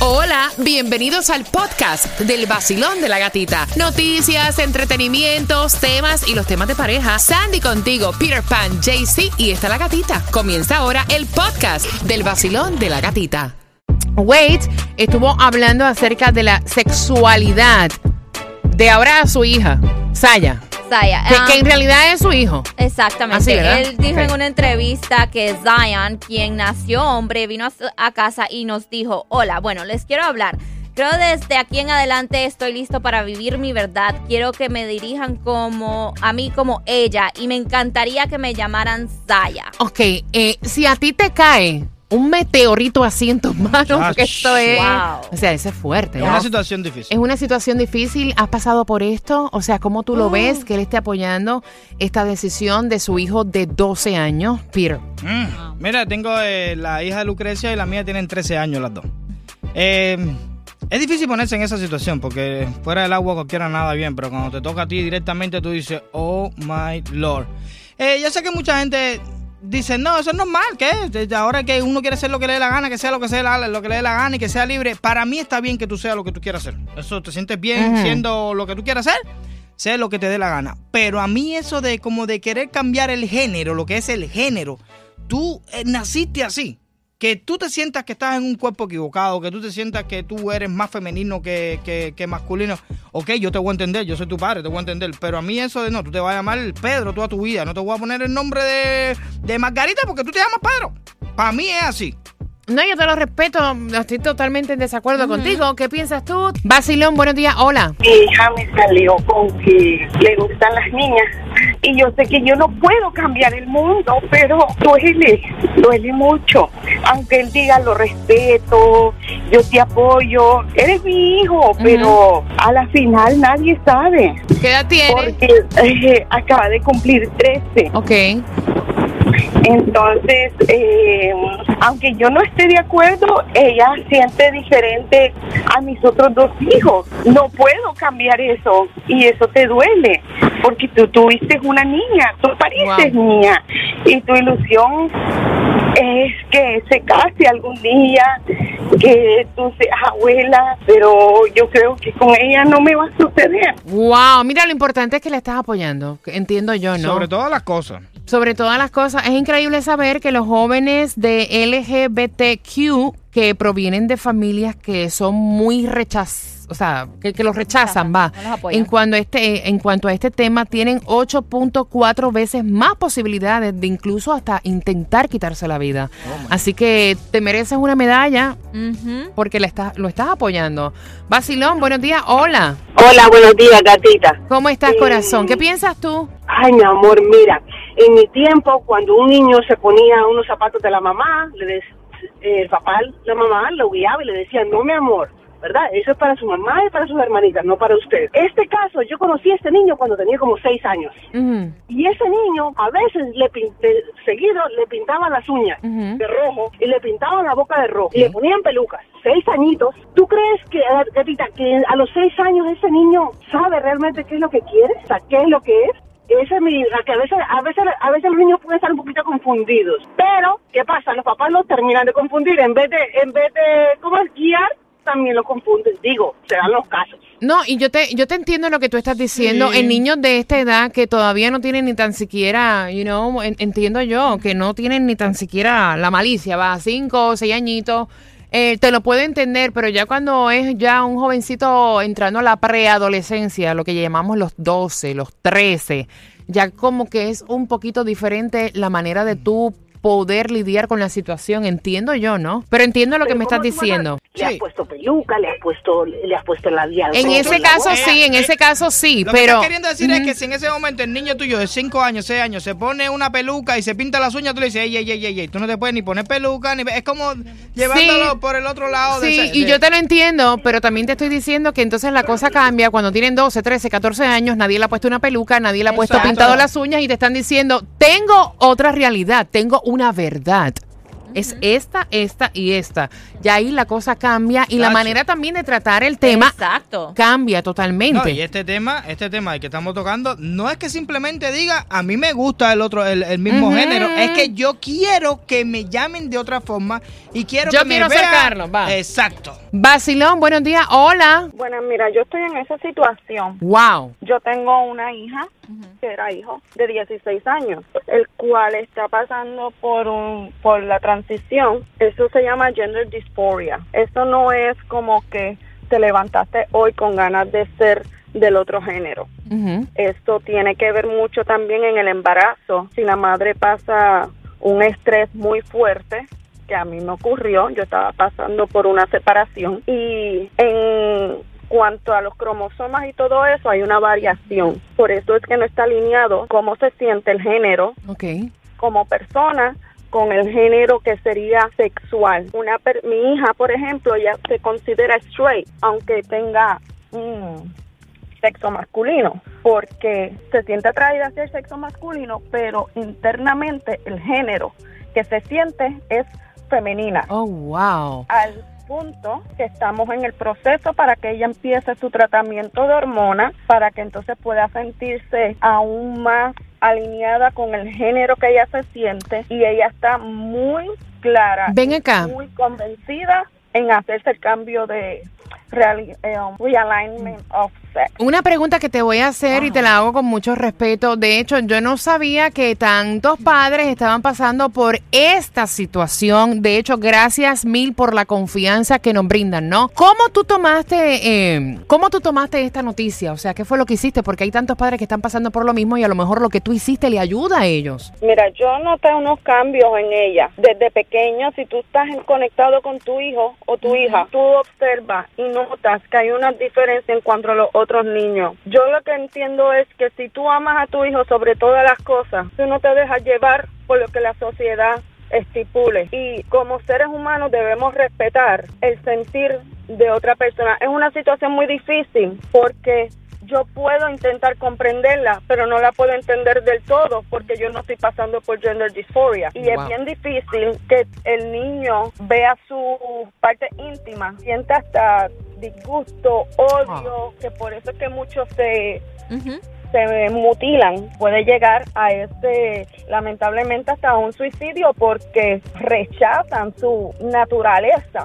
Hola, bienvenidos al podcast del vacilón de la gatita. Noticias, entretenimientos, temas y los temas de pareja. Sandy contigo, Peter Pan, JC y está la gatita. Comienza ahora el podcast del vacilón de la gatita. Wade estuvo hablando acerca de la sexualidad de ahora a su hija, Saya. Zaya. Que, Ah, que en realidad es su hijo. Exactamente. Así, ¿verdad? Él dijo en una entrevista que Zion, quien nació hombre, vino a casa y nos dijo, hola, bueno, les quiero hablar. Creo desde aquí en adelante estoy listo para vivir mi verdad. Quiero que me dirijan como a mí como ella y me encantaría que me llamaran Zaya. Ok, eh, si a ti te cae un meteorito así en tus manos, porque esto es... Wow. O sea, eso es fuerte. Es ¿no? una situación difícil. Es una situación difícil. ¿Has pasado por esto? O sea, ¿cómo tú lo ves que él esté apoyando esta decisión de su hijo de 12 años, Peter? Mm. Mira, tengo eh, la hija de Lucrecia y la mía tienen 13 años las dos. Eh, es difícil ponerse en esa situación porque fuera del agua cualquiera nada bien, pero cuando te toca a ti directamente tú dices, oh my lord. Eh, yo sé que mucha gente dice, no, eso es normal, ¿qué? Ahora que uno quiere hacer lo que le dé la gana, que sea lo que, sea lo que le dé la gana y que sea libre, para mí está bien que tú seas lo que tú quieras hacer. Eso te sientes bien siendo lo que tú quieras hacer. Sé lo que te dé la gana. Pero a mí eso de como de querer cambiar el género, lo que es el género, tú eh, naciste así. Que tú te sientas que estás en un cuerpo equivocado, que tú te sientas que tú eres más femenino que, que- que masculino. Ok, yo te voy a entender, yo soy tu padre, te voy a entender. Pero a mí eso de no, tú te vas a llamar Pedro toda tu vida. No te voy a poner el nombre de, de Margarita porque tú te llamas Pedro. Para mí es así. No, yo te lo respeto. Estoy totalmente en desacuerdo contigo. ¿Qué piensas tú? Basilón, buenos días. Hola. Mi hija me salió con que le gustan las niñas. Y yo sé que yo no puedo cambiar el mundo, pero duele, duele mucho. Aunque él diga lo respeto, yo te apoyo, eres mi hijo, pero a la final nadie sabe. ¿Qué edad tiene? Porque eh, acaba de cumplir 13. Ok. Entonces, eh, aunque yo no esté de acuerdo, ella siente diferente a mis otros dos hijos. No puedo cambiar eso y eso te duele porque tú tuviste una niña, tú pareces niña y tu ilusión es que se case algún día, que tú seas abuela, pero yo creo que con ella no me va a suceder. Wow, mira, lo importante es que le estás apoyando. que Entiendo yo, ¿no? Sobre todas las cosas. Sobre todas las cosas, es increíble saber que los jóvenes de LGBTQ que provienen de familias que son muy rechaz, o sea, que, que los rechazan, va. no los apoyan. En cuanto a este, en cuanto a este tema, tienen 8.4 veces más posibilidades de incluso hasta intentar quitarse la vida. Así que te mereces una medalla porque la estás, lo estás apoyando. Basilón, buenos días. Hola. Hola, buenos días, gatita. ¿Cómo estás, corazón? ¿Qué piensas tú? Ay, mi amor, mira, en mi tiempo, cuando un niño se ponía unos zapatos de la mamá, le dec- eh, el papá, la mamá, lo guiaba y le decía, no, mi amor, ¿verdad? Eso es para su mamá y para sus hermanitas, no para usted. Este caso, yo conocí a este niño cuando tenía como seis años. Ujú, Y ese niño, a veces, le seguido, le pintaban las uñas ujú. de rojo y le pintaban la boca de rojo y le ponían pelucas. Seis añitos. ¿Tú crees que, gatita, que a los seis años ese niño sabe realmente qué es lo que quiere? O sea, qué es lo que es. Esa es mi, que a veces, a veces, a veces los niños pueden estar un poquito confundidos. Pero, ¿qué pasa? Los papás los terminan de confundir. En vez de, en vez de, ¿cómo es? Guiar, también lo confunden. Digo, se dan los casos. No, y yo te, yo te entiendo lo que tú estás diciendo. Sí. En niños de esta edad que todavía no tienen ni tan siquiera, you know, en- entiendo yo, que no tienen ni tan siquiera la malicia, va, cinco o seis añitos. eh, te lo puedo entender, pero ya cuando es ya un jovencito entrando a la preadolescencia, lo que llamamos los 12, los 13, ya como que es un poquito diferente la manera de tú poder lidiar con la situación, entiendo yo, ¿no? Pero entiendo lo que Pero me estás ¿cómo tú vas a- diciendo. Le has Sí. puesto peluca, le has puesto, le has puesto labial. En rojo ese caso sí, en ese caso sí, Lo que pero... queriendo decir es que si en ese momento el niño tuyo de 5 años, 6 años se pone una peluca y se pinta las uñas, tú le dices, ey, ey, ey, ey, ey, tú no te puedes ni poner peluca, ni... Es como llevándolo Sí. por el otro lado. de Sí, ese- y de- yo te lo entiendo, pero también te estoy diciendo que entonces la cosa cambia cuando tienen 12, 13, 14 años, nadie le ha puesto una peluca, nadie le ha puesto Exacto. pintado las uñas y te están diciendo, tengo otra realidad, tengo una verdad. Es esta, esta y esta. Y ahí la cosa cambia y la Tacho. manera también de tratar el tema Exacto. cambia No, totalmente. y este tema, este tema del que estamos tocando, no es que simplemente diga a mí me gusta el otro, el, el mismo Ujú. género, es que yo quiero que me llamen de otra forma y quiero Yo que quiero me vean. sacarlo, va. Exacto. Basilón, buenos días. Hola. Bueno, mira, yo estoy en esa situación. Wow. Yo tengo una hija que era hijo de 16 años, el cual está pasando por un por la transición. Eso se llama gender dysphoria. Eso no es como que te levantaste hoy con ganas de ser del otro género. Ujú. Esto tiene que ver mucho también en el embarazo. Si la madre pasa un estrés muy fuerte, que a mí me ocurrió, yo estaba pasando por una separación y en cuanto a los cromosomas y todo eso hay una variación. Por eso es que no está alineado cómo se siente el género como persona con el género que sería sexual. Una per- mi hija, por ejemplo, ya se considera straight, aunque tenga un sexo masculino, porque se siente atraída hacia el sexo masculino, pero internamente el género que se siente es femenina Oh, wow. al punto que estamos en el proceso para que ella empiece su tratamiento de hormonas para que entonces pueda sentirse aún más alineada con el género que ella se siente y ella está muy clara, Ven acá. muy convencida en hacerse el cambio de eh, um, realignment of sex. Una pregunta que te voy a hacer y te la hago con mucho respeto. De hecho, yo no sabía que tantos padres estaban pasando por esta situación. De hecho, gracias mil por la confianza que nos brindan, ¿no? ¿Cómo tú tomaste, eh, cómo tú tomaste esta noticia? O sea, ¿qué fue lo que hiciste? Porque hay tantos padres que están pasando por lo mismo y a lo mejor lo que tú hiciste le ayuda a ellos. Mira, yo noté unos cambios en ella. Desde pequeño, si tú estás conectado con tu hijo o tu hija, tú observas y notas que hay una diferencia en cuanto a los otros niños. Yo lo que entiendo es que si tú amas a tu hijo sobre todas las cosas, tú no te dejas llevar por lo que la sociedad estipule. Y como seres humanos debemos respetar el sentir de otra persona. Es una situación muy difícil porque yo puedo intentar comprenderla, pero no la puedo entender del todo porque yo no estoy pasando por gender dysphoria. Y Wow. es bien difícil que el niño vea su parte íntima, sienta hasta disgusto, odio, que por eso es que muchos se se mutilan, puede llegar a este, lamentablemente hasta un suicidio porque rechazan su naturaleza.